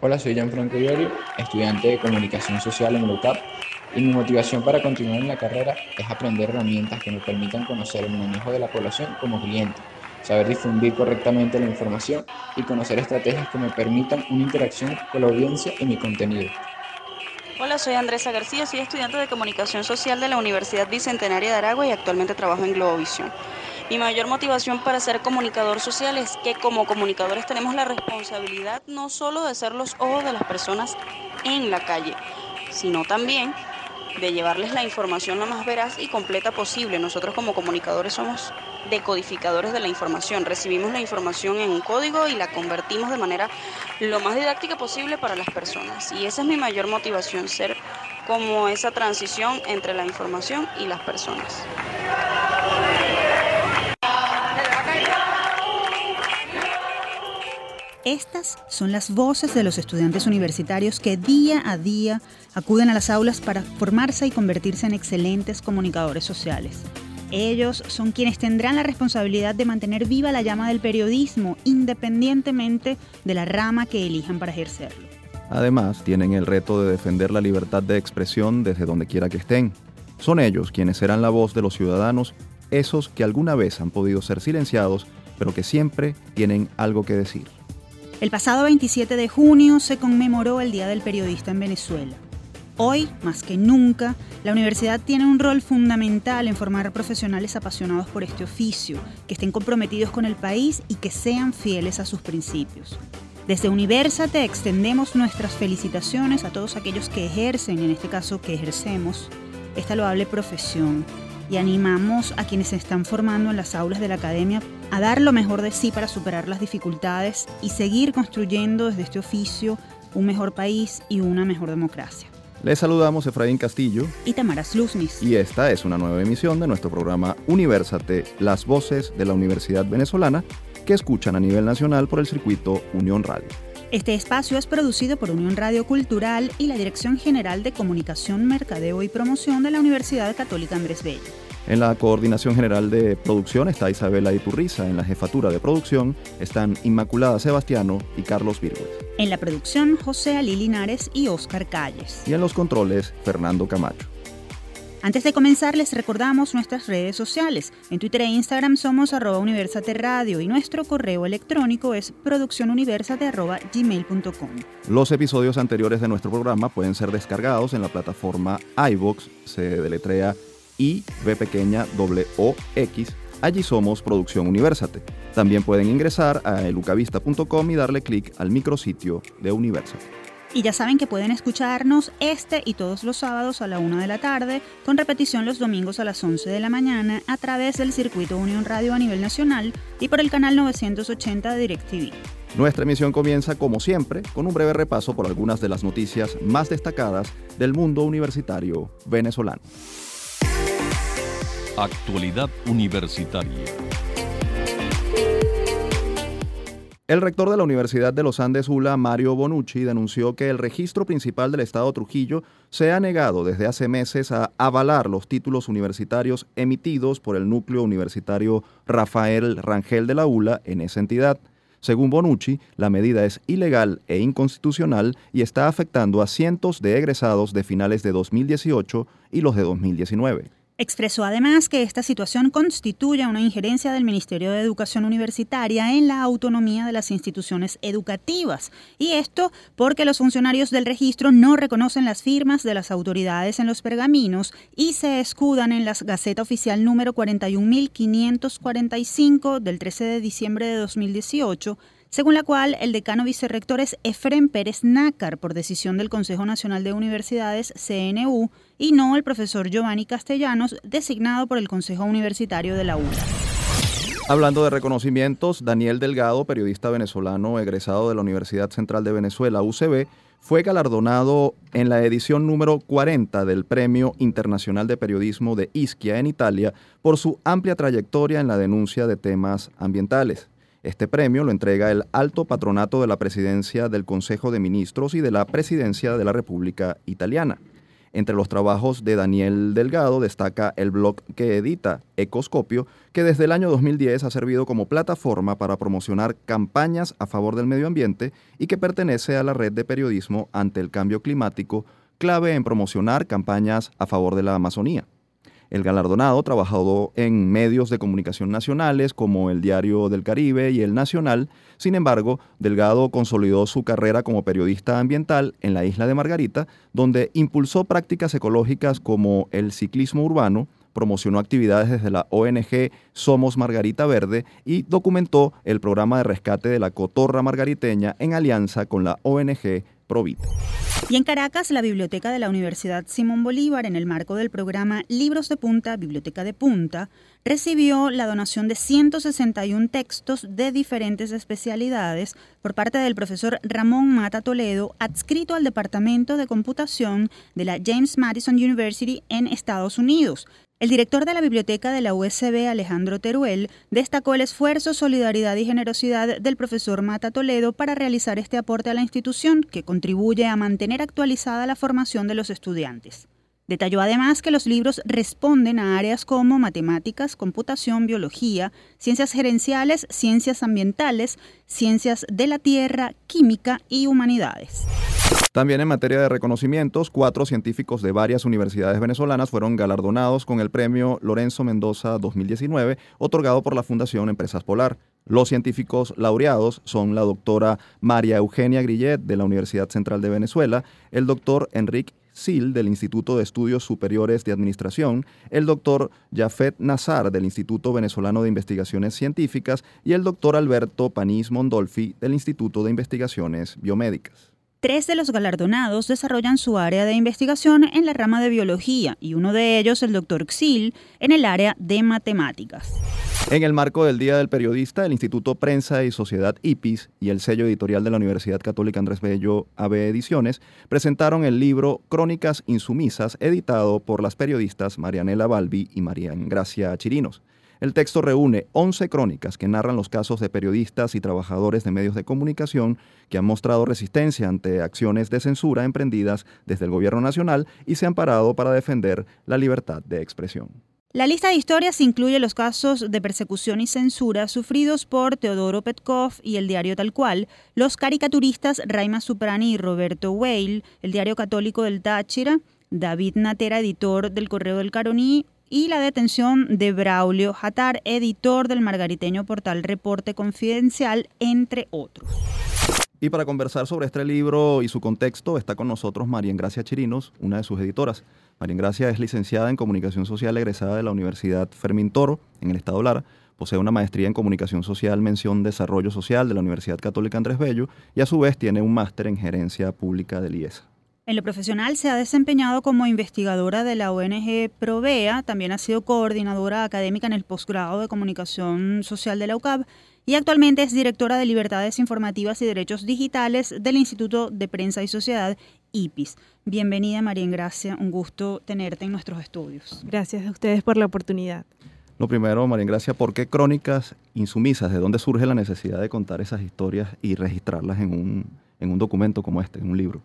Hola, soy Gianfranco Iorio, estudiante de Comunicación Social en UCAP y mi motivación para continuar en la carrera es aprender herramientas que me permitan conocer el manejo de la población como cliente, saber difundir correctamente la información y conocer estrategias que me permitan una interacción con la audiencia y mi contenido. Hola, soy Andresa García, soy estudiante de Comunicación Social de la Universidad Bicentenaria de Aragua y actualmente trabajo en Globovisión. Mi mayor motivación para ser comunicador social es que como comunicadores tenemos la responsabilidad no solo de ser los ojos de las personas en la calle, sino también de llevarles la información lo más veraz y completa posible. Nosotros como comunicadores somos decodificadores de la información. Recibimos la información en un código y la convertimos de manera lo más didáctica posible para las personas. Y esa es mi mayor motivación, ser como esa transición entre la información y las personas. Estas son las voces de los estudiantes universitarios que día a día acuden a las aulas para formarse y convertirse en excelentes comunicadores sociales. Ellos son quienes tendrán la responsabilidad de mantener viva la llama del periodismo independientemente de la rama que elijan para ejercerlo. Además, tienen el reto de defender la libertad de expresión desde donde quiera que estén. Son ellos quienes serán la voz de los ciudadanos, esos que alguna vez han podido ser silenciados, pero que siempre tienen algo que decir. El pasado 27 de junio se conmemoró el Día del Periodista en Venezuela. Hoy, más que nunca, la universidad tiene un rol fundamental en formar profesionales apasionados por este oficio, que estén comprometidos con el país y que sean fieles a sus principios. Desde Universate extendemos nuestras felicitaciones a todos aquellos que ejercen, en este caso que ejercemos, esta loable profesión y animamos a quienes se están formando en las aulas de la academia a dar lo mejor de sí para superar las dificultades y seguir construyendo desde este oficio un mejor país y una mejor democracia. Les saludamos Efraín Castillo y Tamara Sluznis. Y esta es una nueva emisión de nuestro programa Universate, las voces de la Universidad Venezolana que escuchan a nivel nacional por el circuito Unión Radio. Este espacio es producido por Unión Radio Cultural y la Dirección General de Comunicación, Mercadeo y Promoción de la Universidad Católica Andrés Bello. En la coordinación general de producción está Isabela Iturriza, en la jefatura de producción están Inmaculada Sebastiano y Carlos Virgüez. En la producción José Ali Linares y Oscar Calles. Y en los controles Fernando Camacho. Antes de comenzar, les recordamos nuestras redes sociales. En Twitter e Instagram somos arroba Universate Radio y nuestro correo electrónico es produccionuniversate.gmail.com. Los episodios anteriores de nuestro programa pueden ser descargados en la plataforma iVox, se deletrea I, B pequeña, O, X. Allí somos Producción Universate. También pueden ingresar a elucavista.com y darle clic al micrositio de Universate. Y ya saben que pueden escucharnos este y todos los sábados a la 1 de la tarde, con repetición los domingos a las 11 de la mañana a través del circuito Unión Radio a nivel nacional y por el canal 980 de DirecTV. Nuestra emisión comienza, como siempre, con un breve repaso por algunas de las noticias más destacadas del mundo universitario venezolano. Actualidad Universitaria. El rector de la Universidad de los Andes ULA, Mario Bonucci, denunció que el registro principal del Estado Trujillo se ha negado desde hace meses a avalar los títulos universitarios emitidos por el núcleo universitario Rafael Rangel de la ULA en esa entidad. Según Bonucci, la medida es ilegal e inconstitucional y está afectando a cientos de egresados de finales de 2018 y los de 2019. Expresó además que esta situación constituye una injerencia del Ministerio de Educación Universitaria en la autonomía de las instituciones educativas, y esto porque los funcionarios del registro no reconocen las firmas de las autoridades en los pergaminos y se escudan en la Gaceta Oficial número 41.545 del 13 de diciembre de 2018 según la cual el decano vicerrector es Efren Pérez Nácar por decisión del Consejo Nacional de Universidades, CNU, y no el profesor Giovanni Castellanos, designado por el Consejo Universitario de la ULA. Hablando de reconocimientos, Daniel Delgado, periodista venezolano egresado de la Universidad Central de Venezuela, UCB, fue galardonado en la edición número 40 del Premio Internacional de Periodismo de Ischia en Italia por su amplia trayectoria en la denuncia de temas ambientales. Este premio lo entrega el alto patronato de la presidencia del Consejo de Ministros y de la presidencia de la República Italiana. Entre los trabajos de Daniel Delgado destaca el blog que edita Ecoscopio, que desde el año 2010 ha servido como plataforma para promocionar campañas a favor del medio ambiente y que pertenece a la red de periodismo ante el cambio climático, clave en promocionar campañas a favor de la Amazonía. El galardonado trabajó en medios de comunicación nacionales como el Diario del Caribe y el Nacional. Sin embargo, Delgado consolidó su carrera como periodista ambiental en la isla de Margarita, donde impulsó prácticas ecológicas como el ciclismo urbano, promocionó actividades desde la ONG Somos Margarita Verde y documentó el programa de rescate de la cotorra margariteña en alianza con la ONG Y en Caracas, la Biblioteca de la Universidad Simón Bolívar, en el marco del programa Libros de Punta, Biblioteca de Punta, recibió la donación de 161 textos de diferentes especialidades por parte del profesor Ramón Mata Toledo, adscrito al Departamento de Computación de la James Madison University en Estados Unidos, el director de la biblioteca de la USB, Alejandro Teruel, destacó el esfuerzo, solidaridad y generosidad del profesor Mata Toledo para realizar este aporte a la institución que contribuye a mantener actualizada la formación de los estudiantes. Detalló además que los libros responden a áreas como matemáticas, computación, biología, ciencias gerenciales, ciencias ambientales, ciencias de la tierra, química y humanidades. También en materia de reconocimientos, cuatro científicos de varias universidades venezolanas fueron galardonados con el premio Lorenzo Mendoza 2019, otorgado por la Fundación Empresas Polar. Los científicos laureados son la doctora María Eugenia Grillet de la Universidad Central de Venezuela, el doctor Enrique Sil del Instituto de Estudios Superiores de Administración, el doctor Jafet Nazar del Instituto Venezolano de Investigaciones Científicas y el doctor Alberto Panís Mondolfi del Instituto de Investigaciones Biomédicas. Tres de los galardonados desarrollan su área de investigación en la rama de biología y uno de ellos, el doctor Xil, en el área de matemáticas. En el marco del Día del Periodista, el Instituto Prensa y Sociedad IPIS y el sello editorial de la Universidad Católica Andrés Bello AB Ediciones presentaron el libro Crónicas Insumisas, editado por las periodistas Marianela Balbi y Marian Gracia Chirinos. El texto reúne 11 crónicas que narran los casos de periodistas y trabajadores de medios de comunicación que han mostrado resistencia ante acciones de censura emprendidas desde el gobierno nacional y se han parado para defender la libertad de expresión. La lista de historias incluye los casos de persecución y censura sufridos por Teodoro Petkov y el diario Tal Cual, los caricaturistas Raima Suprani y Roberto Weil, el diario católico del Táchira, David Natera, editor del Correo del Caroní, y la detención de Braulio Jatar, editor del margariteño portal Reporte Confidencial, entre otros. Y para conversar sobre este libro y su contexto está con nosotros María Gracia Chirinos, una de sus editoras. María Gracia es licenciada en Comunicación Social egresada de la Universidad Fermín Toro, en el Estado Lara. Posee una maestría en Comunicación Social, mención Desarrollo Social de la Universidad Católica Andrés Bello y a su vez tiene un máster en Gerencia Pública del IESA. En lo profesional se ha desempeñado como investigadora de la ONG Provea, también ha sido coordinadora académica en el posgrado de Comunicación Social de la UCAB y actualmente es directora de Libertades Informativas y Derechos Digitales del Instituto de Prensa y Sociedad, IPIS. Bienvenida María Gracia, un gusto tenerte en nuestros estudios. Gracias a ustedes por la oportunidad. Lo primero, María Gracia, ¿por qué crónicas insumisas? ¿De dónde surge la necesidad de contar esas historias y registrarlas en un, en un documento como este, en un libro?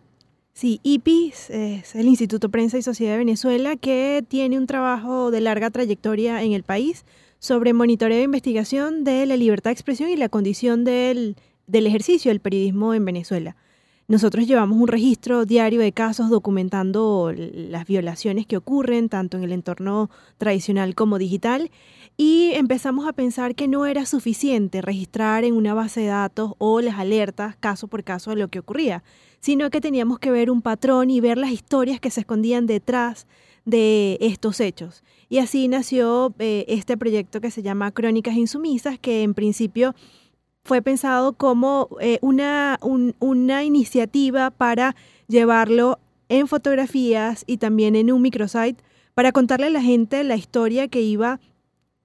Sí, IPIS es el Instituto Prensa y Sociedad de Venezuela que tiene un trabajo de larga trayectoria en el país sobre monitoreo e investigación de la libertad de expresión y la condición del, del ejercicio del periodismo en Venezuela. Nosotros llevamos un registro diario de casos documentando las violaciones que ocurren tanto en el entorno tradicional como digital y empezamos a pensar que no era suficiente registrar en una base de datos o las alertas caso por caso de lo que ocurría, sino que teníamos que ver un patrón y ver las historias que se escondían detrás de estos hechos. Y así nació eh, este proyecto que se llama Crónicas Insumisas, que en principio fue pensado como eh, una, una iniciativa para llevarlo en fotografías y también en un microsite para contarle a la gente la historia que iba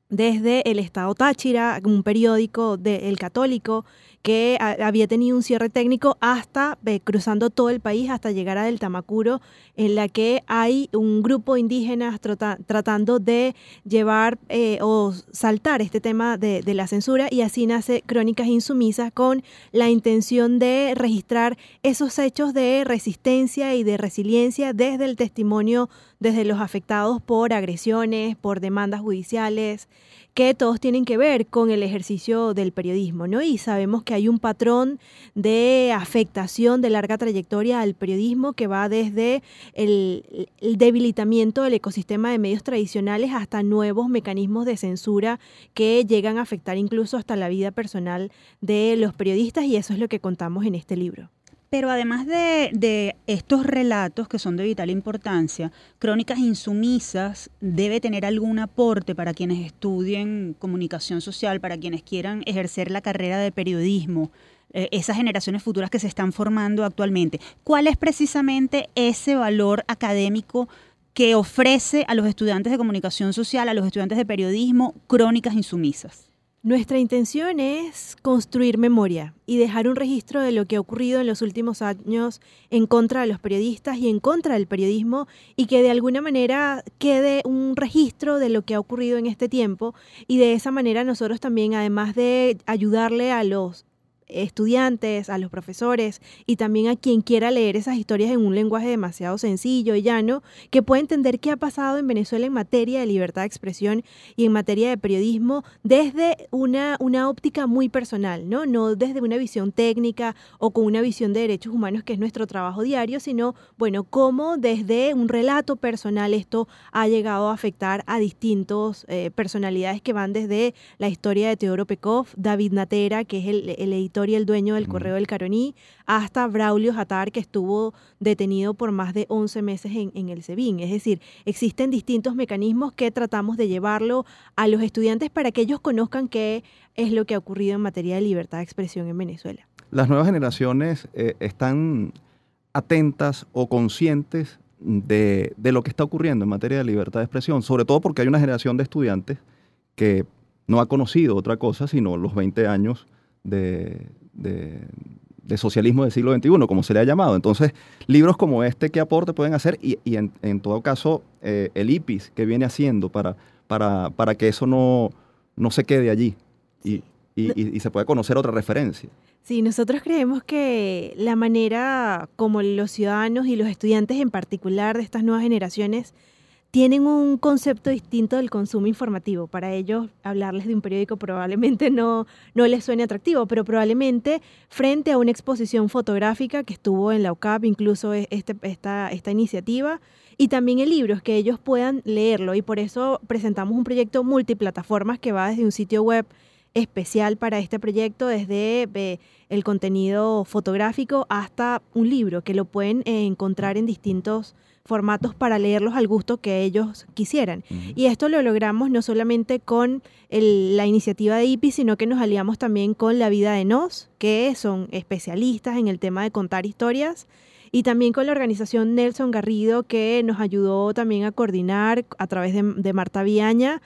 desde el Estado Táchira, un periódico del Católico, que había tenido un cierre técnico hasta cruzando todo el país hasta llegar a Del Tamacuro, en la que hay un grupo de indígenas tratando de llevar o saltar este tema de, de la censura y así nace Crónicas Insumisas con la intención de registrar esos hechos de resistencia y de resiliencia desde el testimonio, desde los afectados por agresiones, por demandas judiciales, que todos tienen que ver con el ejercicio del periodismo, ¿no? Y sabemos que hay un patrón de afectación de larga trayectoria al periodismo que va desde el, debilitamiento del ecosistema de medios tradicionales hasta nuevos mecanismos de censura que llegan a afectar incluso hasta la vida personal de los periodistas y eso es lo que contamos en este libro. Pero además de, estos relatos que son de vital importancia, Crónicas Insumisas debe tener algún aporte para quienes estudien comunicación social, para quienes quieran ejercer la carrera de periodismo, eh, esas generaciones futuras que se están formando actualmente. ¿Cuál es precisamente ese valor académico que ofrece a los estudiantes de comunicación social, a los estudiantes de periodismo, Crónicas Insumisas? Nuestra intención es construir memoria y dejar un registro de lo que ha ocurrido en los últimos años en contra de los periodistas y en contra del periodismo y que de alguna manera quede un registro de lo que ha ocurrido en este tiempo. Y de esa manera nosotros también, además de ayudarle a los estudiantes, a los profesores y también a quien quiera leer esas historias en un lenguaje demasiado sencillo y llano, que pueda entender qué ha pasado en Venezuela en materia de libertad de expresión y en materia de periodismo desde una, una óptica muy personal, ¿no? No desde una visión técnica o con una visión de derechos humanos que es nuestro trabajo diario, sino, bueno, cómo desde un relato personal esto ha llegado a afectar a distintos eh, personalidades que van desde la historia de Teodoro Pekov, David Natera, que es el, el editor y el dueño del Correo del Caroní, hasta Braulio Jatar, que estuvo detenido por más de 11 meses en, el SEBIN. Es decir, existen distintos mecanismos que tratamos de llevarlo a los estudiantes para que ellos conozcan qué es lo que ha ocurrido en materia de libertad de expresión en Venezuela. Las nuevas generaciones eh, están atentas o conscientes de, de, lo que está ocurriendo en materia de libertad de expresión, sobre todo porque hay una generación de estudiantes que no ha conocido otra cosa sino los 20 años de, socialismo del siglo XXI, como se le ha llamado. Entonces, libros como este, ¿qué aporte pueden hacer? Y, en, todo caso, eh, el IPIS, que viene haciendo para, para, para que eso no, no se quede allí y, y, se pueda conocer otra referencia. Sí, nosotros creemos que la manera como los ciudadanos y los estudiantes en particular de estas nuevas generaciones tienen un concepto distinto del consumo informativo. Para ellos, hablarles de un periódico probablemente no, no les suene atractivo, pero probablemente frente a una exposición fotográfica que estuvo en la UCAP, incluso este, esta, esta iniciativa, y también el libro, es que ellos puedan leerlo. Y por eso presentamos un proyecto multiplataformas que va desde un sitio web especial para este proyecto, desde eh, el contenido fotográfico hasta un libro que lo pueden eh, encontrar en distintos formatos para leerlos al gusto que ellos quisieran. Y esto lo logramos no solamente con la iniciativa de IPI, sino que nos aliamos también con La Vida de Nos, que son especialistas en el tema de contar historias, y también con la organización Nelson Garrido, que nos ayudó también a coordinar a través de, Marta Viaña.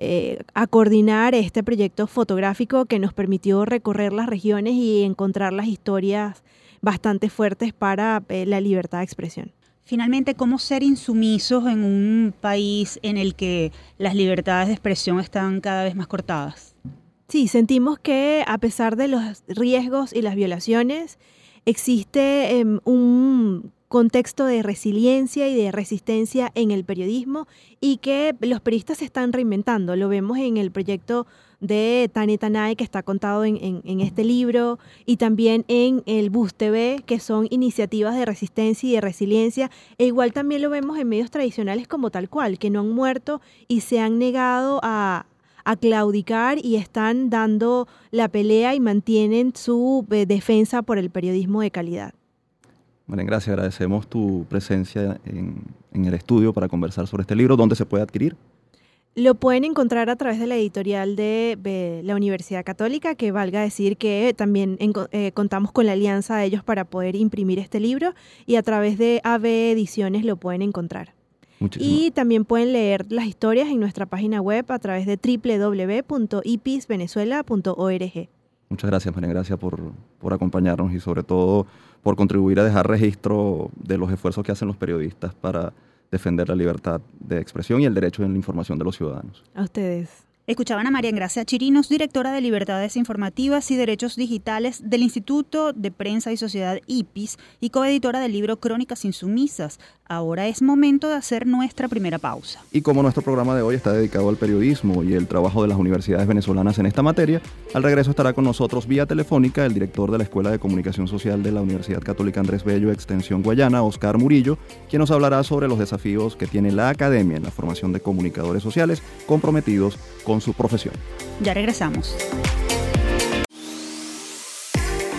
Eh, a coordinar este proyecto fotográfico que nos permitió recorrer las regiones y encontrar las historias bastante fuertes para eh, la libertad de expresión. Finalmente, ¿cómo ser insumisos en un país en el que las libertades de expresión están cada vez más cortadas? Sí, sentimos que a pesar de los riesgos y las violaciones, existe em, un contexto de resiliencia y de resistencia en el periodismo y que los periodistas se están reinventando. Lo vemos en el proyecto de Tane Tanay, que está contado en, este libro, y también en el Bus TV, que son iniciativas de resistencia y de resiliencia. E igual también lo vemos en medios tradicionales como tal cual, que no han muerto y se han negado a, claudicar y están dando la pelea y mantienen su eh, defensa por el periodismo de calidad. Bueno, gracias. Agradecemos tu presencia en, en el estudio para conversar sobre este libro. ¿Dónde se puede adquirir? Lo pueden encontrar a través de la editorial de, la Universidad Católica, que valga decir que también eh, contamos con la alianza de ellos para poder imprimir este libro y a través de AB Ediciones lo pueden encontrar. Y también pueden leer las historias en nuestra página web a través de www.ipisvenezuela.org. Muchas gracias, María Gracia, por, por acompañarnos y sobre todo por contribuir a dejar registro de los esfuerzos que hacen los periodistas para defender la libertad de expresión y el derecho a la información de los ciudadanos. A ustedes. Escuchaban a María Gracia Chirinos, directora de Libertades Informativas y Derechos Digitales del Instituto de Prensa y Sociedad IPIS y coeditora del libro Crónicas Insumisas. Ahora es momento de hacer nuestra primera pausa. Y como nuestro programa de hoy está dedicado al periodismo y el trabajo de las universidades venezolanas en esta materia, al regreso estará con nosotros vía telefónica el director de la Escuela de Comunicación Social de la Universidad Católica Andrés Bello, Extensión Guayana, Oscar Murillo, quien nos hablará sobre los desafíos que tiene la academia en la formación de comunicadores sociales comprometidos con su profesión. Ya regresamos.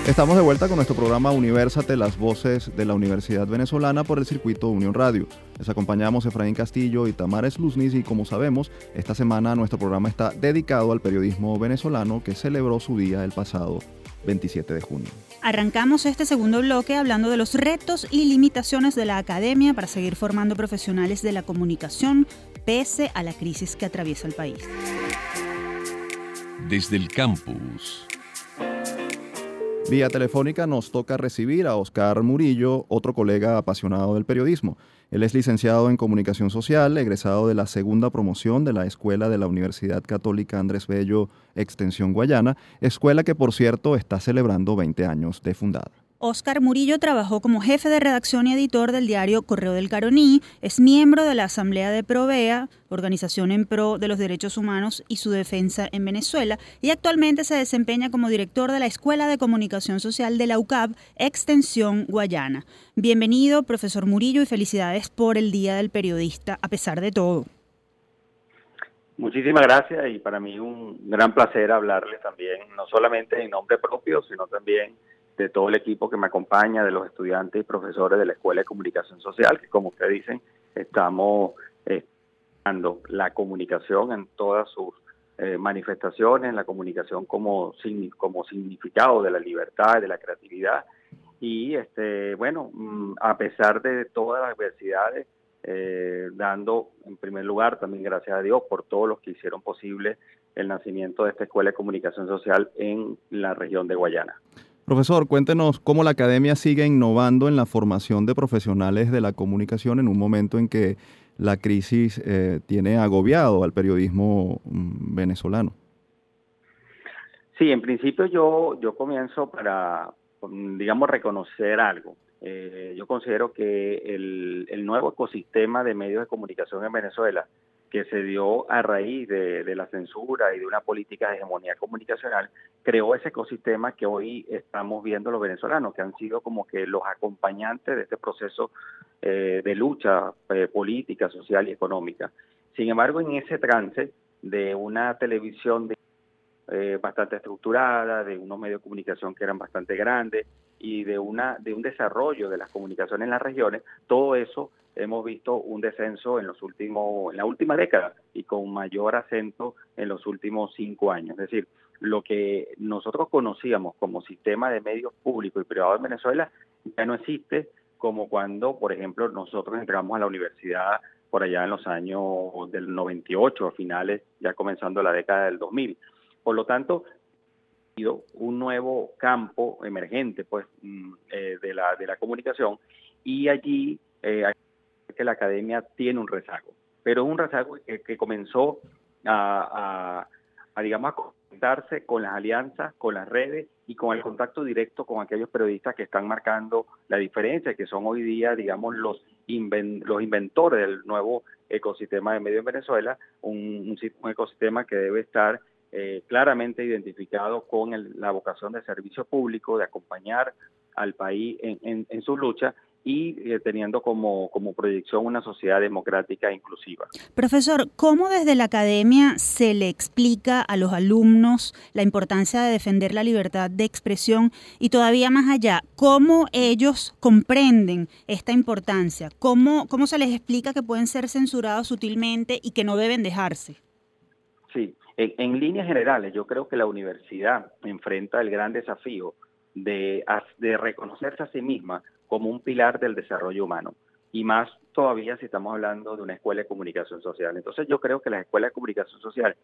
Estamos de vuelta con nuestro programa Universate, las voces de la Universidad Venezolana por el circuito Unión Radio. Les acompañamos Efraín Castillo y Tamara Sluznis y como sabemos, esta semana nuestro programa está dedicado al periodismo venezolano que celebró su día el pasado 27 de junio. Arrancamos este segundo bloque hablando de los retos y limitaciones de la academia para seguir formando profesionales de la comunicación pese a la crisis que atraviesa el país. Desde el campus. Vía telefónica nos toca recibir a Oscar Murillo, otro colega apasionado del periodismo. Él es licenciado en Comunicación Social, egresado de la segunda promoción de la Escuela de la Universidad Católica Andrés Bello, Extensión Guayana, escuela que por cierto está celebrando 20 años de fundada. Oscar Murillo trabajó como jefe de redacción y editor del diario Correo del Caroní, es miembro de la Asamblea de Provea, organización en pro de los derechos humanos y su defensa en Venezuela, y actualmente se desempeña como director de la Escuela de Comunicación Social de la UCAP, Extensión Guayana. Bienvenido, profesor Murillo, y felicidades por el Día del Periodista, a pesar de todo. Muchísimas gracias y para mí un gran placer hablarles también, no solamente en nombre propio, sino también de todo el equipo que me acompaña, de los estudiantes y profesores de la Escuela de Comunicación Social, que como ustedes dicen, estamos eh, dando la comunicación en todas sus eh, manifestaciones, la comunicación como, como significado de la libertad, de la creatividad. Y este bueno, mm, a pesar de todas las adversidades, eh, dando en primer lugar también gracias a Dios por todos los que hicieron posible el nacimiento de esta Escuela de Comunicación Social en la región de Guayana. Profesor, cuéntenos cómo la academia sigue innovando en la formación de profesionales de la comunicación en un momento en que la crisis eh, tiene agobiado al periodismo mm, venezolano. Sí, en principio yo, yo comienzo para, digamos, reconocer algo. Eh, yo considero que el, el nuevo ecosistema de medios de comunicación en Venezuela que se dio a raíz de, la censura y de una política de hegemonía comunicacional, creó ese ecosistema que hoy estamos viendo los venezolanos, que han sido como que los acompañantes de este proceso eh, de lucha eh, política, social y económica. Sin embargo, en ese trance de una televisión de, eh, bastante estructurada, de unos medios de comunicación que eran bastante grandes y de, una, de un desarrollo de las comunicaciones en las regiones, todo eso hemos visto un descenso en los últimos, en la última década y con mayor acento en los últimos cinco años. Es decir, lo que nosotros conocíamos como sistema de medios públicos y privados en Venezuela ya no existe como cuando, por ejemplo, nosotros entramos a la universidad por allá en los años del 98, a finales, ya comenzando la década del 2000. Por lo tanto, un nuevo campo emergente pues mm, eh, de, la, de la comunicación y allí eh, que la academia tiene un rezago, pero un rezago que, comenzó a, digamos, a conectarse con las alianzas, con las redes y con el contacto directo con aquellos periodistas que están marcando la diferencia, que son hoy día, digamos, los, los inventores del nuevo ecosistema de medio en Venezuela, un, ecosistema que debe estar eh, claramente identificado con la vocación de servicio público, de acompañar al país en, en, en su lucha y eh, teniendo como, como proyección una sociedad democrática e inclusiva. Profesor, ¿cómo desde la academia se le explica a los alumnos la importancia de defender la libertad de expresión y todavía más allá, cómo ellos comprenden esta importancia? ¿Cómo, cómo se les explica que pueden ser censurados sutilmente y que no deben dejarse? Sí, en, líneas generales yo creo que la universidad enfrenta el gran desafío de, de reconocerse a sí misma como un pilar del desarrollo humano. Y más todavía si estamos hablando de una escuela de comunicación social. Entonces yo creo que las escuelas de comunicación social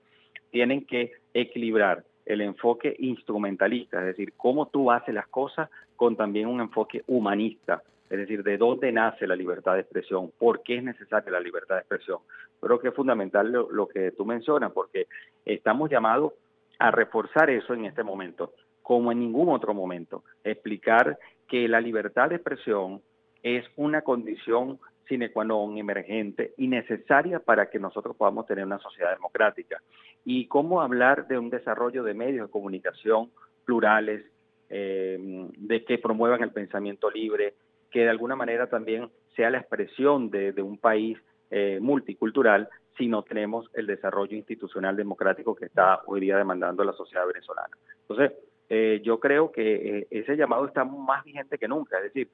tienen que equilibrar el enfoque instrumentalista, es decir, cómo tú haces las cosas con también un enfoque humanista, es decir, de dónde nace la libertad de expresión, por qué es necesaria la libertad de expresión. Creo que es fundamental lo, que tú mencionas, porque estamos llamados a reforzar eso en este momento, como en ningún otro momento, explicar que la libertad de expresión es una condición sine qua non emergente y necesaria para que nosotros podamos tener una sociedad democrática. Y cómo hablar de un desarrollo de medios de comunicación plurales, eh, de que promuevan el pensamiento libre, que de alguna manera también sea la expresión de, un país eh, multicultural si no tenemos el desarrollo institucional democrático que está hoy día demandando la sociedad venezolana. Entonces, eh, yo creo que eh, ese llamado está más vigente que nunca. Es decir,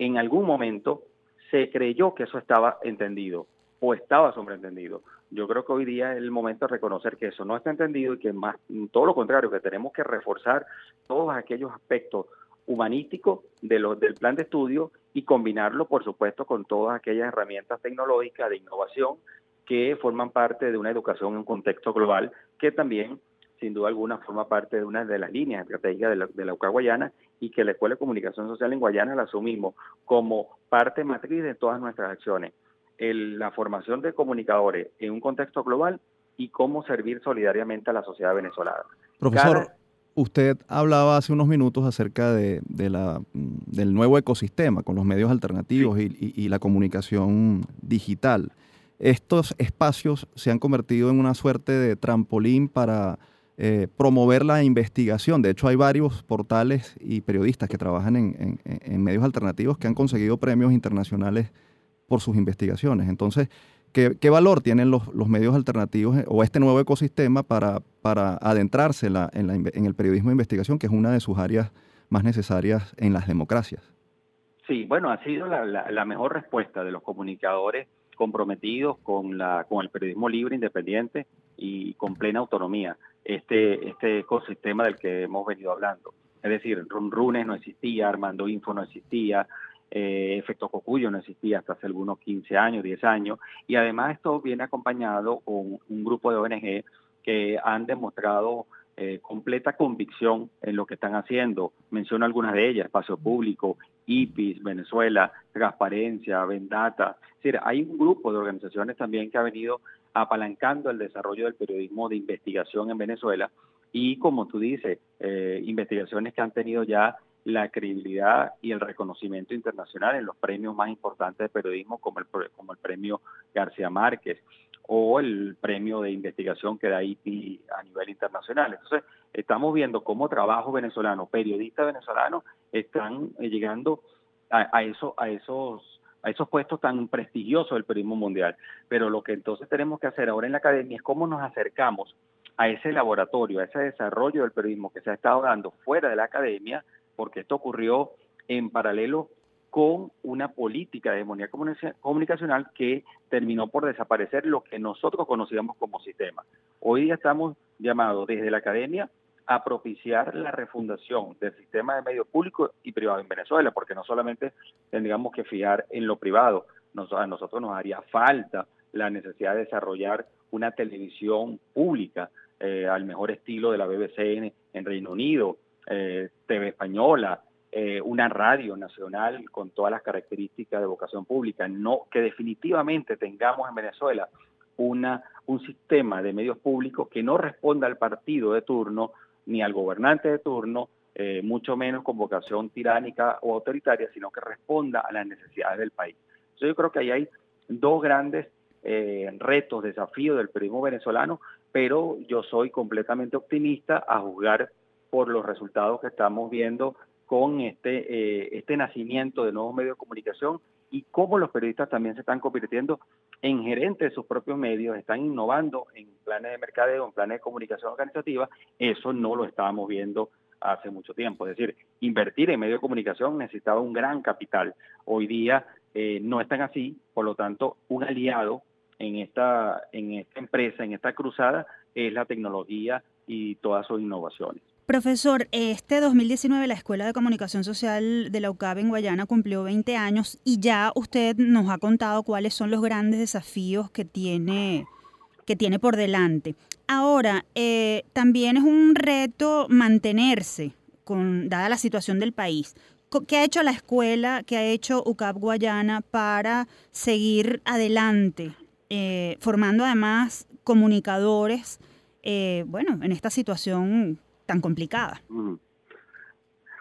en algún momento se creyó que eso estaba entendido o estaba sobreentendido. Yo creo que hoy día es el momento de reconocer que eso no está entendido y que más todo lo contrario, que tenemos que reforzar todos aquellos aspectos humanístico de los, del plan de estudio y combinarlo, por supuesto, con todas aquellas herramientas tecnológicas de innovación que forman parte de una educación en un contexto global, que también, sin duda alguna, forma parte de una de las líneas estratégicas de la, de la UCA Guayana y que la Escuela de Comunicación Social en Guayana la asumimos como parte matriz de todas nuestras acciones. la formación de comunicadores en un contexto global y cómo servir solidariamente a la sociedad venezolana. Profesor, Usted hablaba hace unos minutos acerca de, la, del nuevo ecosistema con los medios alternativos y, la comunicación digital. Estos espacios se han convertido en una suerte de trampolín para eh, promover la investigación. De hecho, hay varios portales y periodistas que trabajan en, en medios alternativos que han conseguido premios internacionales por sus investigaciones. Entonces, ¿Qué, valor tienen los, medios alternativos eh, o este nuevo ecosistema para, para adentrarse en, en, el periodismo de investigación, que es una de sus áreas más necesarias en las democracias? Sí, bueno, ha sido la, mejor respuesta de los comunicadores comprometidos con, la, con el periodismo libre, independiente y con plena autonomía, este, este ecosistema del que hemos venido hablando. Es decir, Runrunes no existía, Armando Info no existía, eh, efecto Cocuyo no existía hasta hace algunos 15 años, 10 años, y además esto viene acompañado con un grupo de ONG que han demostrado eh, completa convicción en lo que están haciendo. Menciono algunas de ellas, Espacio Público, IPIS, Venezuela, Transparencia, Vendata. Es hay un grupo de organizaciones también que ha venido apalancando el desarrollo del periodismo de investigación en Venezuela y, como tú dices, eh, investigaciones que han tenido ya la credibilidad y el reconocimiento internacional en los premios más importantes de periodismo como el, como el premio García Márquez o el premio de investigación que da IPI a nivel internacional. Entonces, estamos viendo cómo trabajo venezolano, periodistas venezolanos están eh, llegando a, eso, a esos a esos puestos tan prestigiosos del periodismo mundial. Pero lo que entonces tenemos que hacer ahora en la academia es cómo nos acercamos a ese laboratorio, a ese desarrollo del periodismo que se ha estado dando fuera de la academia, porque esto ocurrió en paralelo con una política de hegemonía comunicacional que terminó por desaparecer lo que nosotros conocíamos como sistema. Hoy día estamos llamados desde la academia a propiciar la refundación del sistema de medios públicos y privados en Venezuela, porque no solamente tendríamos que fijar en lo privado, a nosotros nos haría falta la necesidad de desarrollar una televisión pública eh, al mejor estilo de la BBC en Reino Unido, eh, TV Española, eh, una radio nacional con todas las características de vocación pública, no que definitivamente tengamos en Venezuela un sistema de medios públicos que no responda al partido de turno ni al gobernante de turno, eh, mucho menos con vocación tiránica o autoritaria, sino que responda a las necesidades del país. yo creo que ahí hay dos grandes retos, desafíos del periodismo venezolano, pero yo soy completamente optimista a juzgar por los resultados que estamos viendo con este, eh, este nacimiento de nuevos medios de comunicación y cómo los periodistas también se están convirtiendo en gerentes de sus propios medios, están innovando en planes de mercadeo, en planes de comunicación organizativa, eso no lo estábamos viendo hace mucho tiempo. Es decir, invertir en medios de comunicación necesitaba un gran capital. Hoy día eh, no están así, por lo tanto, un aliado en esta, en esta empresa, en esta cruzada, es la tecnología y todas sus innovaciones. Profesor, este 2019 la Escuela de Comunicación Social de la UCAB en Guayana cumplió 20 años y ya usted nos ha contado cuáles son los grandes desafíos que tiene que tiene por delante. Ahora, eh, también es un reto mantenerse, con, dada la situación del país. ¿Qué ha hecho la escuela, qué ha hecho UCAP Guayana para seguir adelante, eh, formando además comunicadores, eh, bueno, en esta situación tan complicada?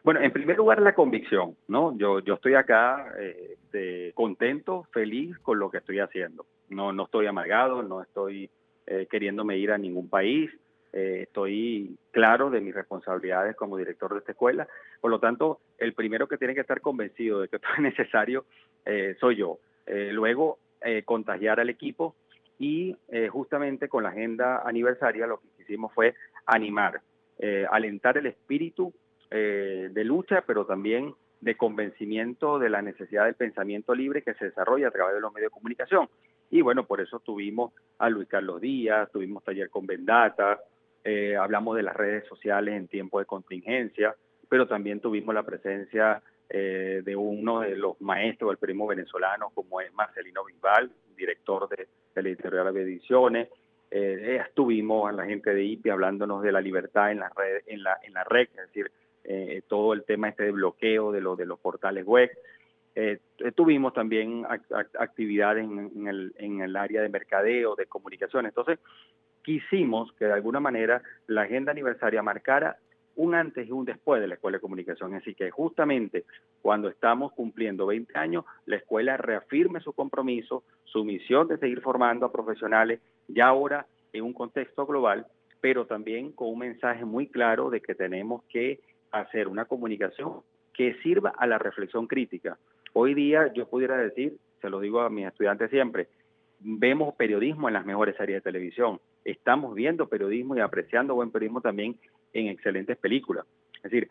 Bueno, en primer lugar la convicción, ¿no? Yo, yo estoy acá este, contento, feliz con lo que estoy haciendo. No, no estoy amargado, no estoy eh, queriéndome ir a ningún país. Eh, estoy claro de mis responsabilidades como director de esta escuela. Por lo tanto, el primero que tiene que estar convencido de que esto es necesario eh, soy yo. luego, contagiar al equipo y justamente con la agenda aniversaria lo que hicimos fue animar, alentar el espíritu de lucha, pero también de convencimiento de la necesidad del pensamiento libre que se desarrolla a través de los medios de comunicación. Y bueno, por eso tuvimos a Luis Carlos Díaz, tuvimos taller con Vendata, eh, hablamos de las redes sociales en tiempo de contingencia, pero también tuvimos la presencia eh, de uno de los maestros del periodismo venezolano, como es Marcelino Bisbal, director de, la editorial de Ediciones. Eh, estuvimos a la gente de IPI hablándonos de la libertad en la red, en la, en la red es decir, todo el tema este de bloqueo de, lo, de los portales web. Eh, tuvimos también actividades en, el, en el área de mercadeo, de comunicación. Entonces, quisimos que de alguna manera la agenda aniversaria marcara un antes y un después de la Escuela de Comunicación. Así que justamente cuando estamos cumpliendo 20 años, la escuela reafirme su compromiso, su misión de seguir formando a profesionales, ya ahora en un contexto global, pero también con un mensaje muy claro de que tenemos que hacer una comunicación que sirva a la reflexión crítica, Hoy día yo pudiera decir, se lo digo a mis estudiantes siempre, vemos periodismo en las mejores series de televisión, estamos viendo periodismo y apreciando buen periodismo también en excelentes películas. Es decir,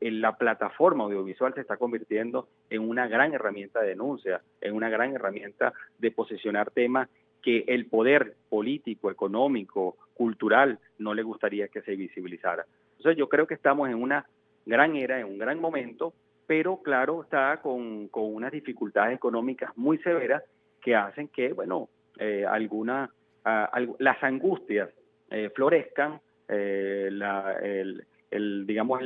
en la plataforma audiovisual se está convirtiendo en una gran herramienta de denuncia, en una gran herramienta de posicionar temas que el poder político, económico, cultural no le gustaría que se visibilizara. Entonces yo creo que estamos en una gran era, en un gran momento pero claro, está con, unas dificultades económicas muy severas que hacen que, bueno, eh, alguna, las angustias eh, florezcan, eh, el, digamos,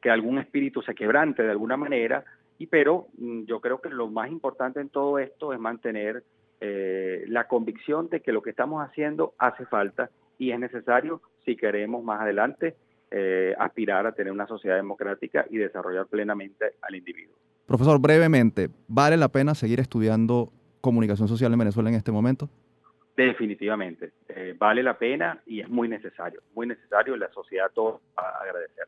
que algún espíritu se quebrante de alguna manera, y pero mm, yo creo que lo más importante en todo esto es mantener la convicción de que lo que estamos haciendo hace falta y es necesario si queremos más adelante eh, aspirar a tener una sociedad democrática y desarrollar plenamente al individuo. Profesor, brevemente, ¿vale la pena seguir estudiando comunicación social en Venezuela en este momento? Definitivamente, eh, vale la pena y es muy necesario, muy necesario, la sociedad todo a agradecer.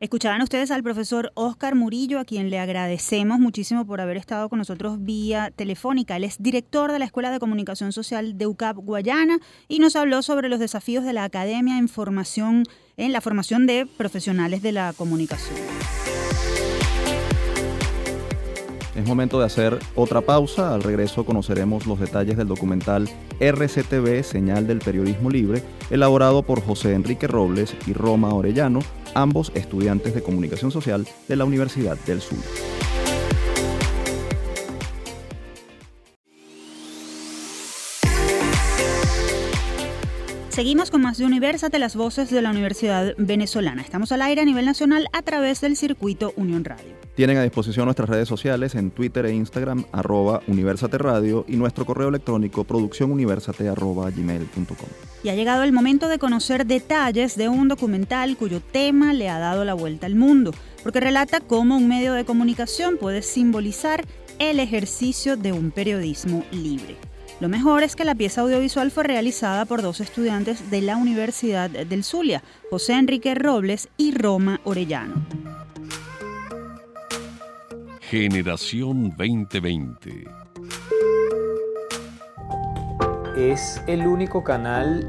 Escuchaban ustedes al profesor Oscar Murillo, a quien le agradecemos muchísimo por haber estado con nosotros vía telefónica. Él es director de la Escuela de Comunicación Social de UCAP Guayana y nos habló sobre los desafíos de la Academia en formación en la formación de profesionales de la comunicación. Es momento de hacer otra pausa. Al regreso conoceremos los detalles del documental RCTV, Señal del Periodismo Libre, elaborado por José Enrique Robles y Roma Orellano ambos estudiantes de comunicación social de la Universidad del Sur. Seguimos con más de Universate, las voces de la Universidad Venezolana. Estamos al aire a nivel nacional a través del circuito Unión Radio. Tienen a disposición nuestras redes sociales en Twitter e Instagram, arroba Universate Radio y nuestro correo electrónico producciónuniversate arroba gmail.com. Y ha llegado el momento de conocer detalles de un documental cuyo tema le ha dado la vuelta al mundo, porque relata cómo un medio de comunicación puede simbolizar el ejercicio de un periodismo libre. Lo mejor es que la pieza audiovisual fue realizada por dos estudiantes de la Universidad del Zulia, José Enrique Robles y Roma Orellano. Generación 2020 Es el único canal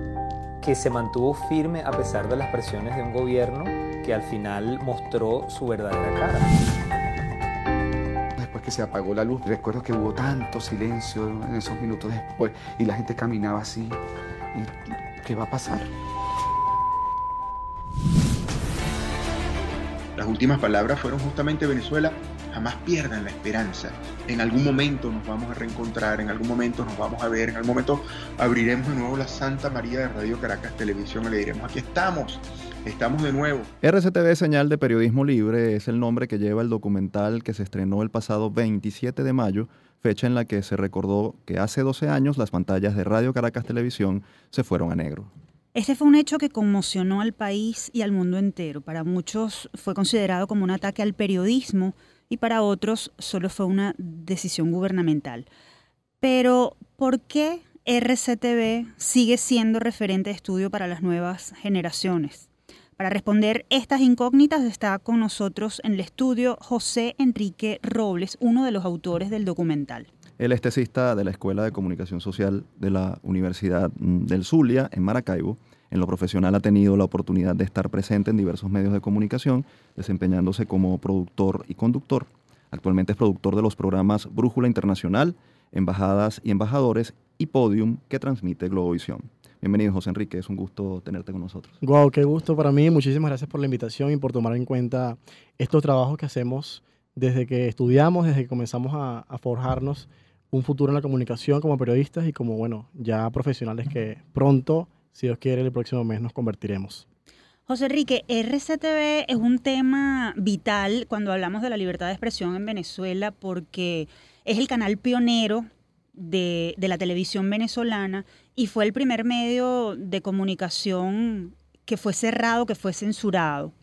que se mantuvo firme a pesar de las presiones de un gobierno que al final mostró su verdadera cara se apagó la luz. Recuerdo que hubo tanto silencio en esos minutos después y la gente caminaba así. ¿Qué va a pasar? Las últimas palabras fueron justamente Venezuela jamás pierdan la esperanza. En algún momento nos vamos a reencontrar, en algún momento nos vamos a ver, en algún momento abriremos de nuevo la Santa María de Radio Caracas Televisión y le diremos, aquí estamos, estamos de nuevo. RCTV Señal de Periodismo Libre es el nombre que lleva el documental que se estrenó el pasado 27 de mayo, fecha en la que se recordó que hace 12 años las pantallas de Radio Caracas Televisión se fueron a negro. Este fue un hecho que conmocionó al país y al mundo entero. Para muchos fue considerado como un ataque al periodismo y para otros solo fue una decisión gubernamental. Pero, ¿por qué RCTV sigue siendo referente de estudio para las nuevas generaciones? Para responder estas incógnitas está con nosotros en el estudio José Enrique Robles, uno de los autores del documental. Él es tesista de la Escuela de Comunicación Social de la Universidad mm, del Zulia, en Maracaibo. En lo profesional ha tenido la oportunidad de estar presente en diversos medios de comunicación, desempeñándose como productor y conductor. Actualmente es productor de los programas Brújula Internacional, Embajadas y Embajadores y Podium, que transmite Globovisión. Bienvenido, José Enrique, es un gusto tenerte con nosotros. Guau, qué gusto para mí. Muchísimas gracias por la invitación y por tomar en cuenta estos trabajos que hacemos desde que estudiamos, desde que comenzamos a, a forjarnos un futuro en la comunicación como periodistas y como, bueno, ya profesionales que pronto, si Dios quiere, el próximo mes nos convertiremos. José Enrique, RCTV es un tema vital cuando hablamos de la libertad de expresión en Venezuela porque es el canal pionero de, de la televisión venezolana y fue el primer medio de comunicación que fue cerrado, que fue censurado.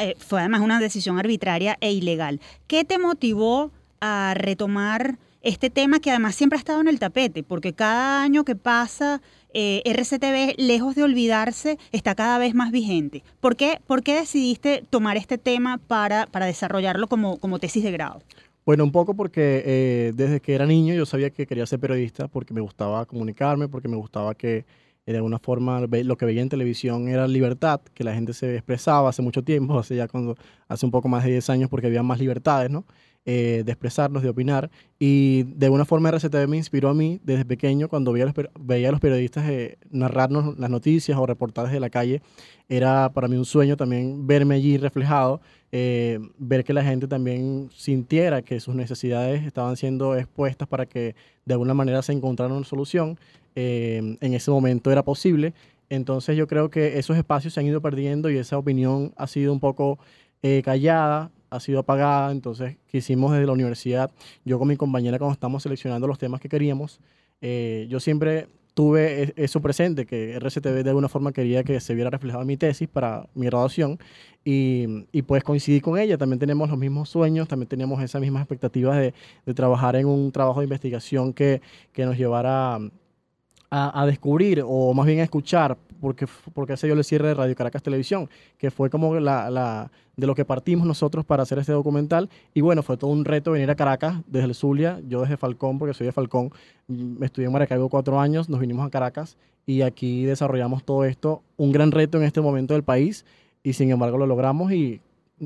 Eh, fue además una decisión arbitraria e ilegal. ¿Qué te motivó a retomar este tema que además siempre ha estado en el tapete, porque cada año que pasa, eh, RCTV, lejos de olvidarse, está cada vez más vigente. ¿Por qué, por qué decidiste tomar este tema para, para desarrollarlo como, como tesis de grado? Bueno, un poco porque eh, desde que era niño yo sabía que quería ser periodista porque me gustaba comunicarme, porque me gustaba que de alguna forma lo que veía en televisión era libertad, que la gente se expresaba hace mucho tiempo, hace ya cuando, hace un poco más de 10 años porque había más libertades, ¿no? Eh, de expresarnos, de opinar. Y de alguna forma RCTV me inspiró a mí desde pequeño cuando veía a los, veía los periodistas eh, narrarnos las noticias o reportajes de la calle. Era para mí un sueño también verme allí reflejado, eh, ver que la gente también sintiera que sus necesidades estaban siendo expuestas para que de alguna manera se encontrara una solución. en ese momento era posible. Entonces yo creo que esos espacios se han ido perdiendo y esa opinión ha sido un poco callada, ha sido apagada, entonces quisimos desde la universidad, yo con mi compañera cuando estamos seleccionando los temas que queríamos, eh, yo siempre tuve e, eso presente, que RCTV de alguna forma quería que se viera reflejado en mi tesis para mi graduación y, y, pues coincidí con ella, también tenemos los mismos sueños, también tenemos esas mismas expectativas de, de trabajar en un trabajo de investigación que, que nos llevara a, a, descubrir o más bien a escuchar porque, porque se dio el cierre de Radio Caracas Televisión, que fue como la, la, de lo que partimos nosotros para hacer este documental. Y bueno, fue todo un reto venir a Caracas desde el Zulia, yo desde Falcón, porque soy de Falcón, mm, estudié en Maracaibo cuatro años, nos vinimos a Caracas y aquí desarrollamos todo esto, un gran reto en este momento del país y sin embargo lo logramos y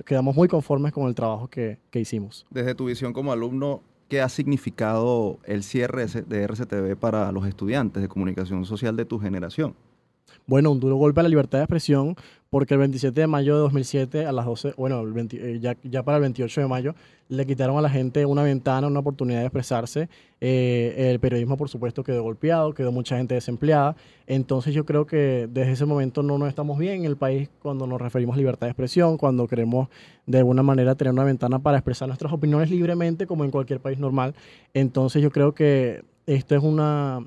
quedamos muy conformes con el trabajo que, que hicimos. Desde tu visión como alumno, ¿qué ha significado el cierre de RCTV para los estudiantes de comunicación social de tu generación? Bueno, un duro golpe a la libertad de expresión, porque el 27 de mayo de 2007 a las 12, bueno, eh, ya, ya, para el 28 de mayo, le quitaron a la gente una ventana, una oportunidad de expresarse. Eh, el periodismo, por supuesto, quedó golpeado, quedó mucha gente desempleada. Entonces yo creo que desde ese momento no nos estamos bien en el país cuando nos referimos a libertad de expresión, cuando queremos de alguna manera tener una ventana para expresar nuestras opiniones libremente, como en cualquier país normal. Entonces yo creo que esto es una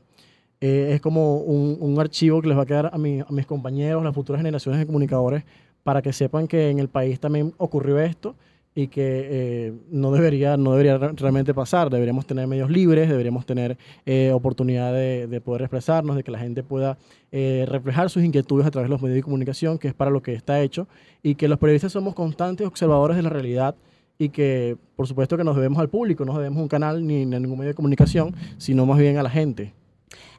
eh, es como un, archivo que les va a quedar a, mis compañeros, las futuras generaciones de comunicadores, para que sepan que en el país también ocurrió esto y que eh, no, debería, no debería realmente pasar. Deberíamos tener medios libres, deberíamos tener eh, oportunidad de, poder expresarnos, de que la gente pueda reflejar sus inquietudes a través de los medios de comunicación, que es para lo que está hecho, y que los periodistas somos constantes observadores de la realidad y que por supuesto que nos debemos al público, no debemos a un canal ni a ningún medio de comunicación, sino más bien a la gente.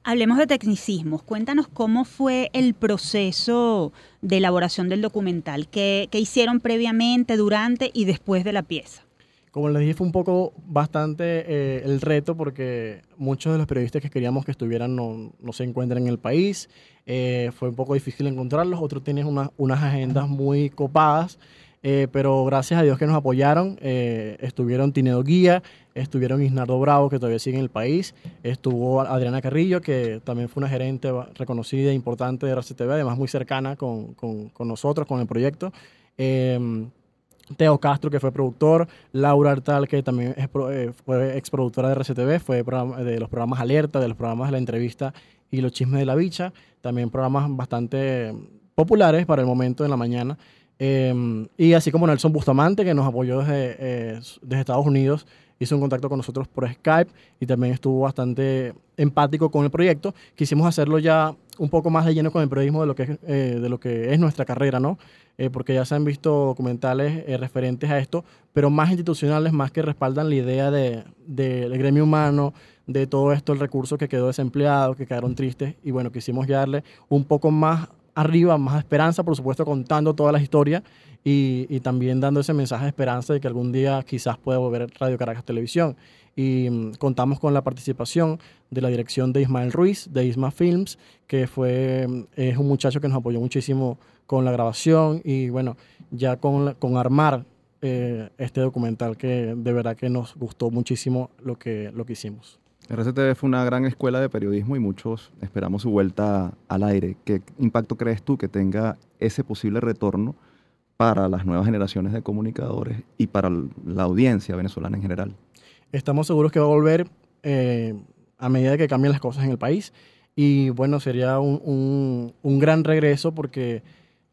Hablemos de tecnicismos. Cuéntanos cómo fue el proceso de elaboración del documental. ¿Qué, hicieron previamente, durante y después de la pieza? Como les dije, fue un poco bastante eh, el reto porque muchos de los periodistas que queríamos que estuvieran no, se encuentran en el país. Eh, fue un poco difícil encontrarlos. Otros tienen unas agendas muy copadas. Eh, pero gracias a Dios que nos apoyaron. Eh, estuvieron Tinedo Guía, estuvieron Isnardo Bravo, que todavía sigue en el país, estuvo Adriana Carrillo, que también fue una gerente reconocida e importante de RCTV, además muy cercana con, con, con nosotros, con el proyecto. Em, Teo Castro, que fue productor, Laura Artal, que también es, eh, fue exproductora de RCTV, fue de los programas Alerta, de los programas de la entrevista y los chismes de la bicha, también programas bastante populares para el momento en la mañana. Em, y así como Nelson Bustamante, que nos apoyó desde, eh, desde Estados Unidos, hizo un contacto con nosotros por Skype y también estuvo bastante empático con el proyecto. Quisimos hacerlo ya un poco más de lleno con el periodismo de lo que es, eh, de lo que es nuestra carrera, ¿no? Eh, porque ya se han visto documentales eh, referentes a esto, pero más institucionales, más que respaldan la idea del de, gremio humano, de todo esto, el recurso que quedó desempleado, que quedaron tristes, y bueno, quisimos darle un poco más arriba, más esperanza, por supuesto, contando toda la historia y, y, también dando ese mensaje de esperanza de que algún día quizás pueda volver Radio Caracas Televisión. Y mm, contamos con la participación de la dirección de Ismael Ruiz, de Isma Films, que fue, mm, es un muchacho que nos apoyó muchísimo con la grabación y bueno, ya con, con armar eh, este documental que de verdad que nos gustó muchísimo lo que, lo que hicimos. RCTV fue una gran escuela de periodismo y muchos esperamos su vuelta al aire. ¿Qué impacto crees tú que tenga ese posible retorno para las nuevas generaciones de comunicadores y para la audiencia venezolana en general? Estamos seguros que va a volver eh, a medida que cambien las cosas en el país y bueno, sería un, un, gran regreso porque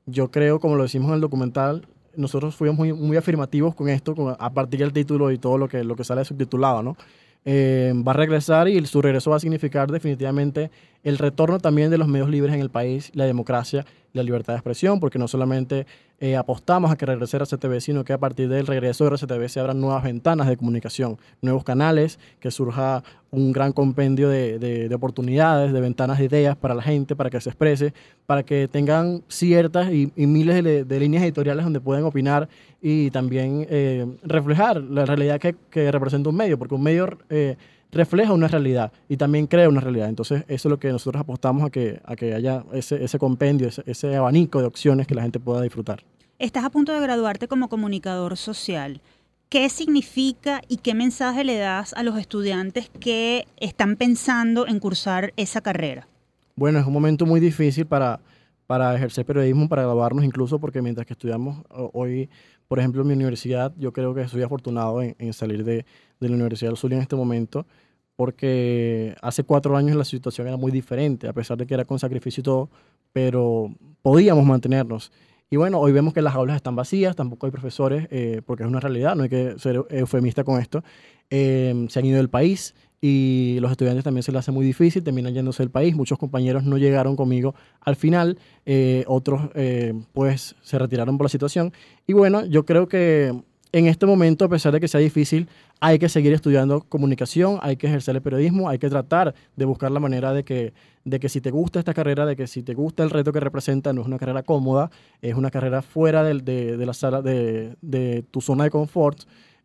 yo creo, como lo decimos en el documental, nosotros fuimos muy, muy afirmativos con esto, a partir del título y todo lo que, lo que sale subtitulado, ¿no? Eh, va a regresar y su regreso va a significar definitivamente el retorno también de los medios libres en el país, la democracia la libertad de expresión, porque no solamente eh, apostamos a que regrese RCTV, sino que a partir del regreso de RCTV se abran nuevas ventanas de comunicación, nuevos canales, que surja un gran compendio de, de, oportunidades, de ventanas de ideas para la gente, para que se exprese, para que tengan ciertas y, miles de, líneas editoriales donde pueden opinar y también eh, reflejar la realidad que, que, representa un medio, porque un medio... Eh, refleja una realidad y también crea una realidad. Entonces, eso es lo que nosotros apostamos a que, a que haya ese, ese compendio, ese, ese abanico de opciones que la gente pueda disfrutar. Estás a punto de graduarte como comunicador social. ¿Qué significa y qué mensaje le das a los estudiantes que están pensando en cursar esa carrera? Bueno, es un momento muy difícil para, para ejercer periodismo, para graduarnos incluso, porque mientras que estudiamos hoy, por ejemplo, en mi universidad, yo creo que soy afortunado en, salir de, de, la Universidad del Zulia en este momento, porque hace cuatro años la situación era muy diferente, a pesar de que era con sacrificio y todo, pero podíamos mantenernos. Y bueno, hoy vemos que las aulas están vacías, tampoco hay profesores, eh, porque es una realidad, no hay que ser eufemista con esto. Eh, se han ido del país, y los estudiantes también se les hace muy difícil, terminan yéndose del país. Muchos compañeros no llegaron conmigo al final, eh, otros eh, pues se retiraron por la situación. Y bueno, yo creo que en este momento, a pesar de que sea difícil, hay que seguir estudiando comunicación, hay que ejercer el periodismo, hay que tratar de buscar la manera de que, de que si te gusta esta carrera, de que si te gusta el reto que representa, no es una carrera cómoda, es una carrera fuera de, de, la sala, de, de tu zona de confort,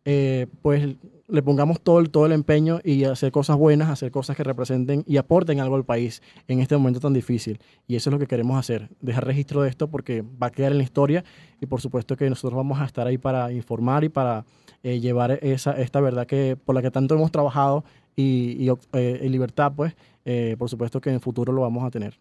eh, pues le pongamos todo, todo el empeño y hacer cosas buenas, hacer cosas que representen y aporten algo al país en este momento tan difícil. Y eso es lo que queremos hacer, dejar registro de esto porque va a quedar en la historia y por supuesto que nosotros vamos a estar ahí para informar y para eh, llevar esa, esta verdad que por la que tanto hemos trabajado y, eh, en libertad, pues por supuesto que en el futuro lo vamos a tener.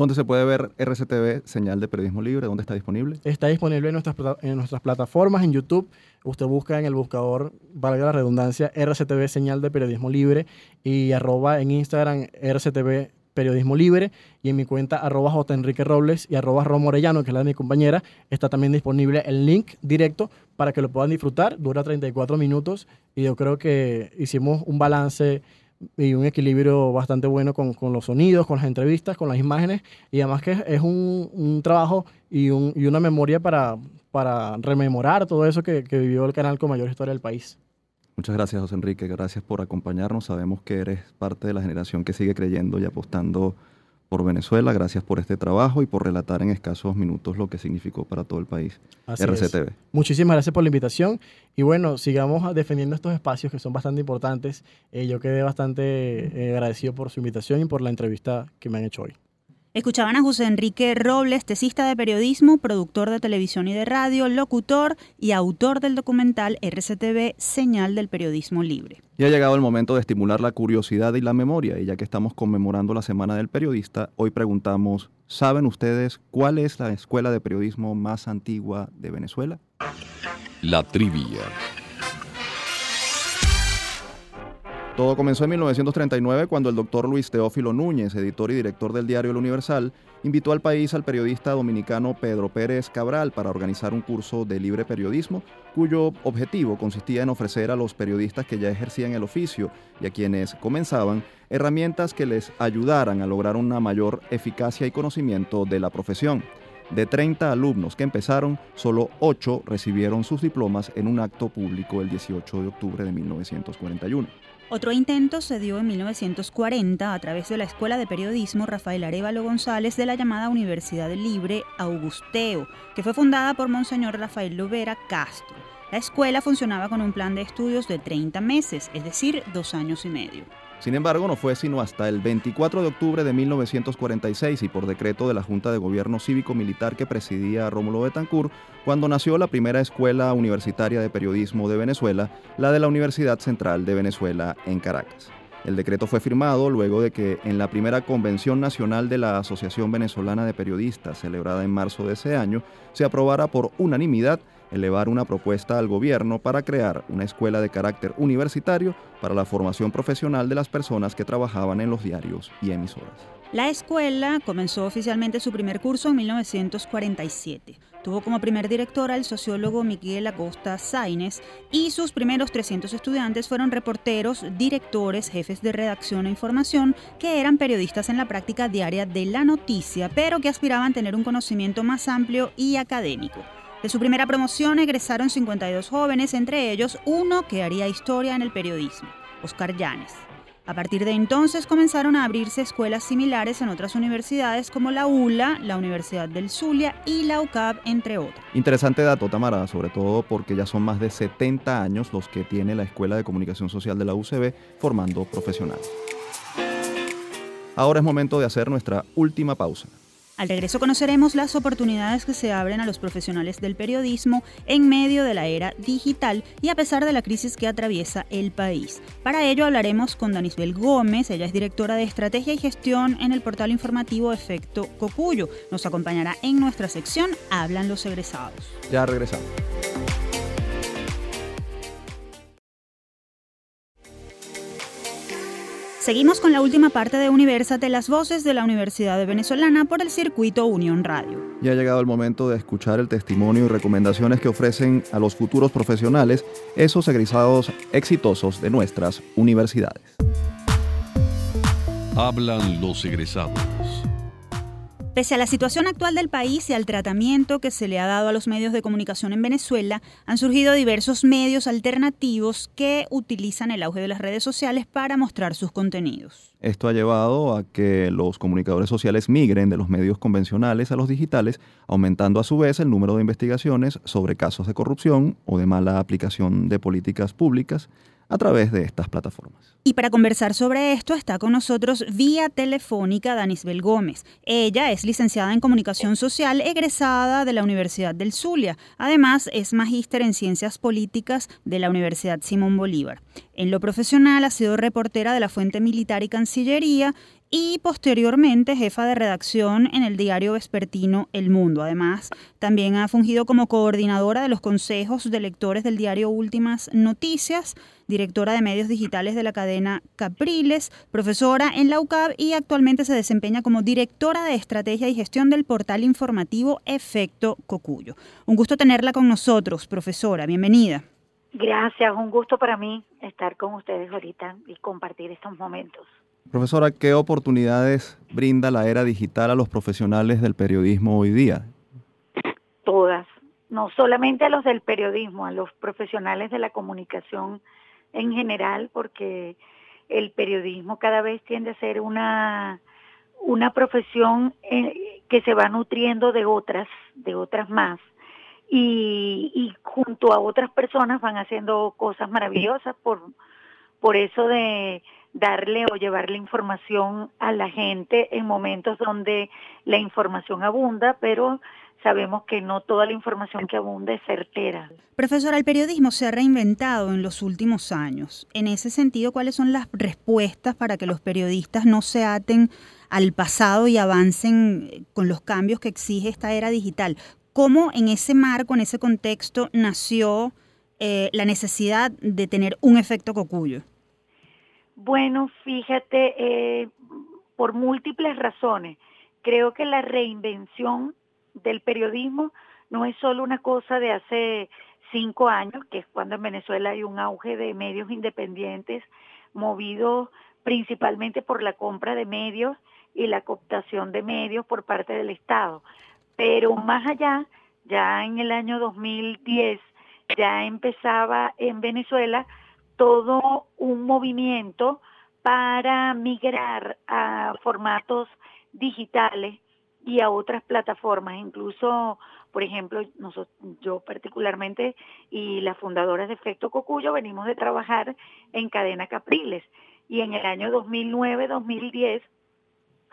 ¿Dónde se puede ver RCTV, señal de periodismo libre? ¿Dónde está disponible? Está disponible en nuestras, en nuestras plataformas, en YouTube. Usted busca en el buscador, valga la redundancia, RCTV, señal de periodismo libre, y arroba en Instagram RCTV Periodismo Libre y en mi cuenta arroba J. Enrique Robles y arroba Romo Orellano, que es la de mi compañera, está también disponible el link directo para que lo puedan disfrutar. Dura 34 minutos y yo creo que hicimos un balance y un equilibrio bastante bueno con, con, los sonidos, con las entrevistas, con las imágenes. Y además que es un, un trabajo y, un, y, una memoria para, para rememorar todo eso que, que, vivió el canal con mayor historia del país. Muchas gracias José Enrique, gracias por acompañarnos, sabemos que eres parte de la generación que sigue creyendo y apostando por Venezuela. Gracias por este trabajo y por relatar en escasos minutos lo que significó para todo el país RCTV. Muchísimas gracias por la invitación y bueno, sigamos defendiendo estos espacios que son bastante importantes. Eh, yo quedé bastante eh, agradecido por su invitación y por la entrevista que me han hecho hoy. Escuchaban a José Enrique Robles, tesista de periodismo, productor de televisión y de radio, locutor y autor del documental RCTV Señal del Periodismo Libre. Y ha llegado el momento de estimular la curiosidad y la memoria, y ya que estamos conmemorando la Semana del Periodista, hoy preguntamos, ¿saben ustedes cuál es la escuela de periodismo más antigua de Venezuela? La trivia. Todo comenzó en 1939 cuando el doctor Luis Teófilo Núñez, editor y director del diario El Universal, invitó al país al periodista dominicano Pedro Pérez Cabral para organizar un curso de libre periodismo cuyo objetivo consistía en ofrecer a los periodistas que ya ejercían el oficio y a quienes comenzaban herramientas que les ayudaran a lograr una mayor eficacia y conocimiento de la profesión. De 30 alumnos que empezaron, solo 8 recibieron sus diplomas en un acto público el 18 de octubre de 1941. Otro intento se dio en 1940 a través de la Escuela de Periodismo Rafael Arevalo González de la llamada Universidad Libre Augusteo, que fue fundada por Monseñor Rafael Lovera Castro. La escuela funcionaba con un plan de estudios de 30 meses, es decir, dos años y medio. Sin embargo, no fue sino hasta el 24 de octubre de 1946 y por decreto de la Junta de Gobierno Cívico-Militar que presidía Rómulo Betancourt, cuando nació la primera escuela universitaria de periodismo de Venezuela, la de la Universidad Central de Venezuela en Caracas. El decreto fue firmado luego de que en la primera Convención Nacional de la Asociación Venezolana de Periodistas, celebrada en marzo de ese año, se aprobara por unanimidad elevar una propuesta al gobierno para crear una escuela de carácter universitario para la formación profesional de las personas que trabajaban en los diarios y emisoras. La escuela comenzó oficialmente su primer curso en 1947. Tuvo como primer director al sociólogo Miguel Acosta Sainz y sus primeros 300 estudiantes fueron reporteros, directores, jefes de redacción e información que eran periodistas en la práctica diaria de la noticia, pero que aspiraban a tener un conocimiento más amplio y académico. De su primera promoción egresaron 52 jóvenes, entre ellos uno que haría historia en el periodismo, Oscar Llanes. A partir de entonces comenzaron a abrirse escuelas similares en otras universidades como la ULA, la Universidad del Zulia y la UCAP, entre otras. Interesante dato, Tamara, sobre todo porque ya son más de 70 años los que tiene la Escuela de Comunicación Social de la UCB formando profesionales. Ahora es momento de hacer nuestra última pausa. Al regreso conoceremos las oportunidades que se abren a los profesionales del periodismo en medio de la era digital y a pesar de la crisis que atraviesa el país. Para ello hablaremos con Danisbel Gómez, ella es directora de Estrategia y Gestión en el portal informativo Efecto Cocuyo. Nos acompañará en nuestra sección Hablan los egresados. Ya regresamos. Seguimos con la última parte de Universate, las voces de la Universidad de Venezolana por el circuito Unión Radio. Ya ha llegado el momento de escuchar el testimonio y recomendaciones que ofrecen a los futuros profesionales esos egresados exitosos de nuestras universidades. Hablan los egresados. Pese a la situación actual del país y al tratamiento que se le ha dado a los medios de comunicación en Venezuela, han surgido diversos medios alternativos que utilizan el auge de las redes sociales para mostrar sus contenidos. Esto ha llevado a que los comunicadores sociales migren de los medios convencionales a los digitales, aumentando a su vez el número de investigaciones sobre casos de corrupción o de mala aplicación de políticas públicas a través de estas plataformas. Y para conversar sobre esto está con nosotros vía telefónica Danisbel Gómez. Ella es licenciada en Comunicación Social, egresada de la Universidad del Zulia. Además, es magíster en Ciencias Políticas de la Universidad Simón Bolívar. En lo profesional ha sido reportera de la Fuente Militar y Cancillería y posteriormente jefa de redacción en el diario vespertino El Mundo. Además, también ha fungido como coordinadora de los consejos de lectores del diario Últimas Noticias, directora de medios digitales de la cadena Capriles, profesora en la UCAB y actualmente se desempeña como directora de estrategia y gestión del portal informativo Efecto Cocuyo. Un gusto tenerla con nosotros, profesora. Bienvenida. Gracias, un gusto para mí estar con ustedes ahorita y compartir estos momentos. Profesora, ¿qué oportunidades brinda la era digital a los profesionales del periodismo hoy día? Todas, no solamente a los del periodismo, a los profesionales de la comunicación en general, porque el periodismo cada vez tiende a ser una, una profesión eh, que se va nutriendo de otras, de otras más. Y, y junto a otras personas van haciendo cosas maravillosas por, por eso de darle o llevarle información a la gente en momentos donde la información abunda, pero sabemos que no toda la información que abunda es certera. Profesora, el periodismo se ha reinventado en los últimos años. En ese sentido, ¿cuáles son las respuestas para que los periodistas no se aten al pasado y avancen con los cambios que exige esta era digital? ¿Cómo en ese marco, en ese contexto, nació eh, la necesidad de tener un efecto cocuyo? Bueno, fíjate, eh, por múltiples razones. Creo que la reinvención del periodismo no es solo una cosa de hace cinco años, que es cuando en Venezuela hay un auge de medios independientes movidos principalmente por la compra de medios y la cooptación de medios por parte del Estado. Pero más allá, ya en el año 2010, ya empezaba en Venezuela todo un movimiento para migrar a formatos digitales y a otras plataformas, incluso, por ejemplo, yo particularmente y las fundadoras de Efecto Cocuyo venimos de trabajar en Cadena Capriles y en el año 2009-2010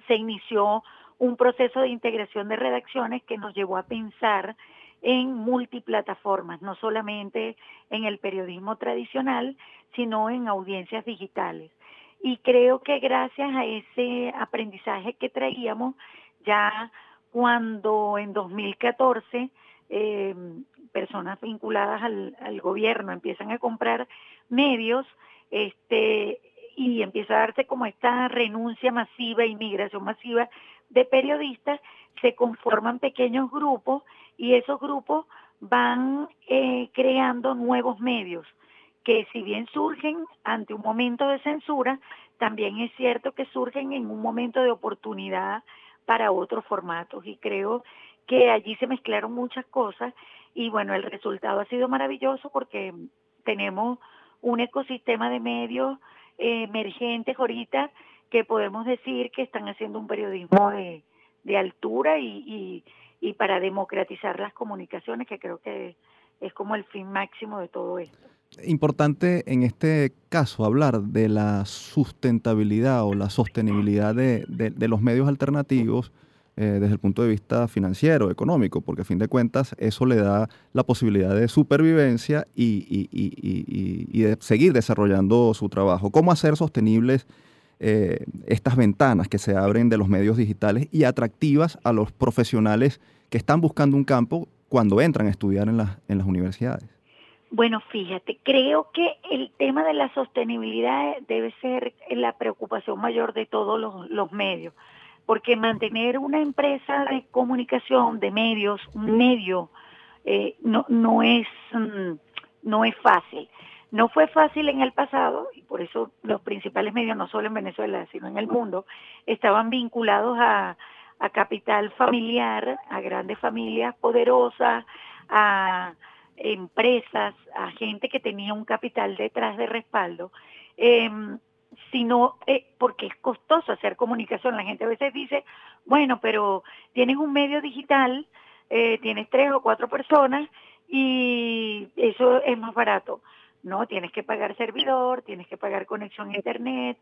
se inició un proceso de integración de redacciones que nos llevó a pensar en multiplataformas, no solamente en el periodismo tradicional, sino en audiencias digitales. Y creo que gracias a ese aprendizaje que traíamos, ya cuando en 2014 eh, personas vinculadas al, al, gobierno empiezan a comprar medios este y empieza a darse como esta renuncia masiva, inmigración masiva de periodistas, se conforman pequeños grupos y esos grupos van eh, creando nuevos medios que si bien surgen ante un momento de censura, también es cierto que surgen en un momento de oportunidad para otros formatos y creo que allí se mezclaron muchas cosas y bueno, el resultado ha sido maravilloso porque tenemos un ecosistema de medios eh, emergentes ahorita que podemos decir que están haciendo un periodismo de, de altura y, y, y para democratizar las comunicaciones, que creo que es como el fin máximo de todo esto. Importante en este caso hablar de la sustentabilidad o la sostenibilidad de, de, los medios alternativos eh, desde el punto de vista financiero, económico, porque a fin de cuentas eso le da la posibilidad de supervivencia y, y, y, y de seguir desarrollando su trabajo. ¿Cómo hacer sostenibles eh, estas ventanas que se abren de los medios digitales y atractivas a los profesionales que están buscando un campo cuando entran a estudiar en, en las universidades? Bueno, fíjate, creo que el tema de la sostenibilidad debe ser la preocupación mayor de todos los, los medios, porque mantener una empresa de comunicación, de medios, un medio, eh, no, no, es, mm, no es fácil. No fue fácil en el pasado y por eso los principales medios, no solo en Venezuela, sino en el mundo, estaban vinculados a, capital familiar, a grandes familias poderosas, a empresas, a gente que tenía un capital detrás de respaldo, eh, sino eh, porque es costoso hacer comunicación. La gente a veces dice, bueno, pero tienes un medio digital, eh, tienes tres o cuatro personas y eso es más barato. No, tienes que pagar servidor, tienes que pagar conexión a internet,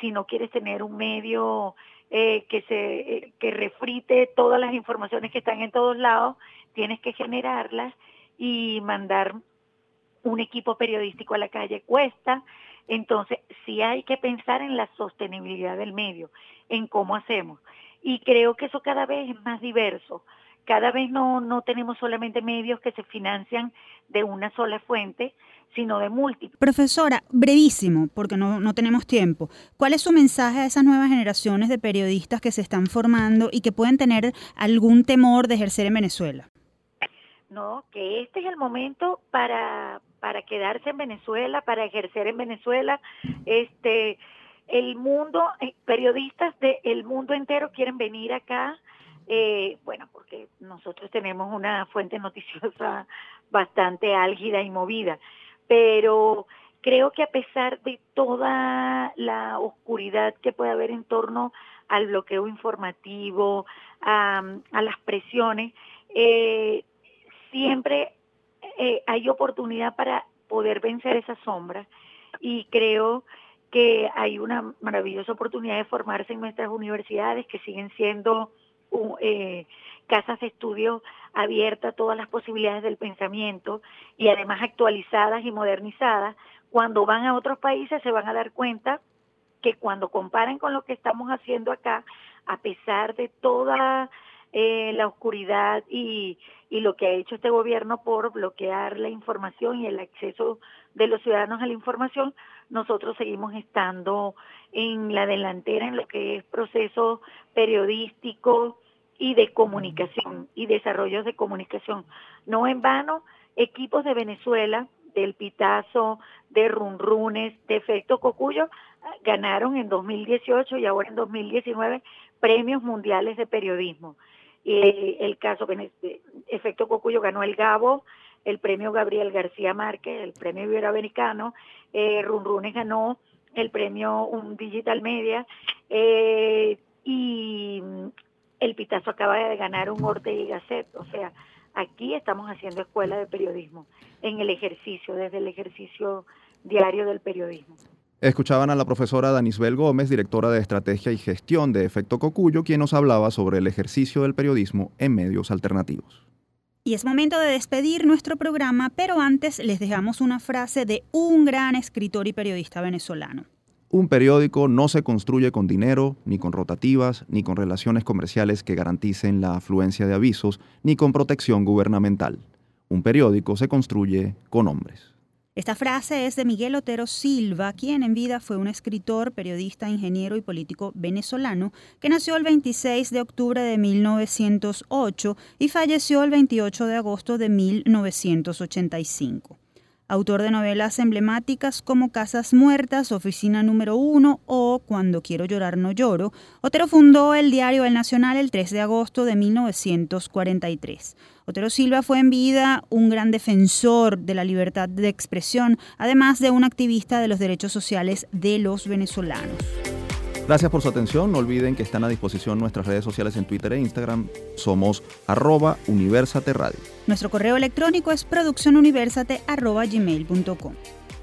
si no quieres tener un medio eh, que se eh, que refrite todas las informaciones que están en todos lados, tienes que generarlas y mandar un equipo periodístico a la calle cuesta. Entonces, sí hay que pensar en la sostenibilidad del medio, en cómo hacemos. Y creo que eso cada vez es más diverso. Cada vez no, no tenemos solamente medios que se financian de una sola fuente, sino de múltiples. Profesora, brevísimo, porque no, no tenemos tiempo. ¿Cuál es su mensaje a esas nuevas generaciones de periodistas que se están formando y que pueden tener algún temor de ejercer en Venezuela? no, que este es el momento para, para quedarse en Venezuela, para ejercer en Venezuela. Este, el mundo, eh, periodistas del mundo entero quieren venir acá, eh, bueno, porque nosotros tenemos una fuente noticiosa bastante álgida y movida, pero creo que a pesar de toda la oscuridad que puede haber en torno al bloqueo informativo, a, las presiones, eh, siempre eh, hay oportunidad para poder vencer esa sombra y creo que hay una maravillosa oportunidad de formarse en nuestras universidades que siguen siendo eh, casas de estudio abiertas a todas las posibilidades del pensamiento y además actualizadas y modernizadas. Cuando van a otros países se van a dar cuenta que cuando comparen con lo que estamos haciendo acá, a pesar de toda eh, la oscuridad y, y lo que ha hecho este gobierno por bloquear la información y el acceso de los ciudadanos a la información, nosotros seguimos estando en la delantera en lo que es proceso periodístico y de comunicación y desarrollos de comunicación. No en vano, equipos de Venezuela, del Pitazo, de Runrunes, de Efecto Cocuyo, ganaron en 2018 y ahora en 2019 premios mundiales de periodismo. Eh, el caso Efecto Cocuyo ganó el Gabo, el premio Gabriel García Márquez, el premio Iberoamericano, eh, Runrunes ganó el premio un Digital Media eh, y el Pitazo acaba de ganar un Orte y Gasset, o sea, aquí estamos haciendo escuela de periodismo en el ejercicio, desde el ejercicio diario del periodismo. Escuchaban a la profesora Danisbel Gómez, directora de Estrategia y Gestión de Efecto Cocuyo, quien nos hablaba sobre el ejercicio del periodismo en medios alternativos. Y es momento de despedir nuestro programa, pero antes les dejamos una frase de un gran escritor y periodista venezolano. Un periódico no se construye con dinero, ni con rotativas, ni con relaciones comerciales que garanticen la afluencia de avisos, ni con protección gubernamental. Un periódico se construye con hombres. Esta frase es de Miguel Otero Silva, quien en vida fue un escritor, periodista, ingeniero y político venezolano que nació el 26 de octubre de 1908 y falleció el 28 de agosto de 1985 autor de novelas emblemáticas como Casas Muertas, Oficina número 1 o Cuando quiero llorar no lloro, Otero fundó el diario El Nacional el 3 de agosto de 1943. Otero Silva fue en vida un gran defensor de la libertad de expresión, además de un activista de los derechos sociales de los venezolanos. Gracias por su atención. No olviden que están a disposición nuestras redes sociales en Twitter e Instagram. Somos arroba Universate Radio. Nuestro correo electrónico es produccionuniversate.gmail.com.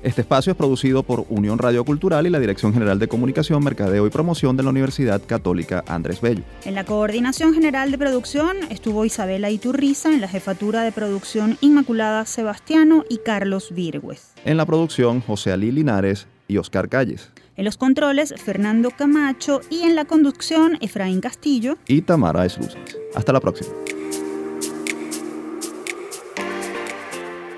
Este espacio es producido por Unión Radio Cultural y la Dirección General de Comunicación, Mercadeo y Promoción de la Universidad Católica Andrés Bello. En la coordinación general de producción estuvo Isabela Iturriza, en la jefatura de producción Inmaculada Sebastiano y Carlos Virgües. En la producción José Alí Linares y Oscar Calles. En los controles, Fernando Camacho y en la conducción, Efraín Castillo y Tamara Esluces. Hasta la próxima.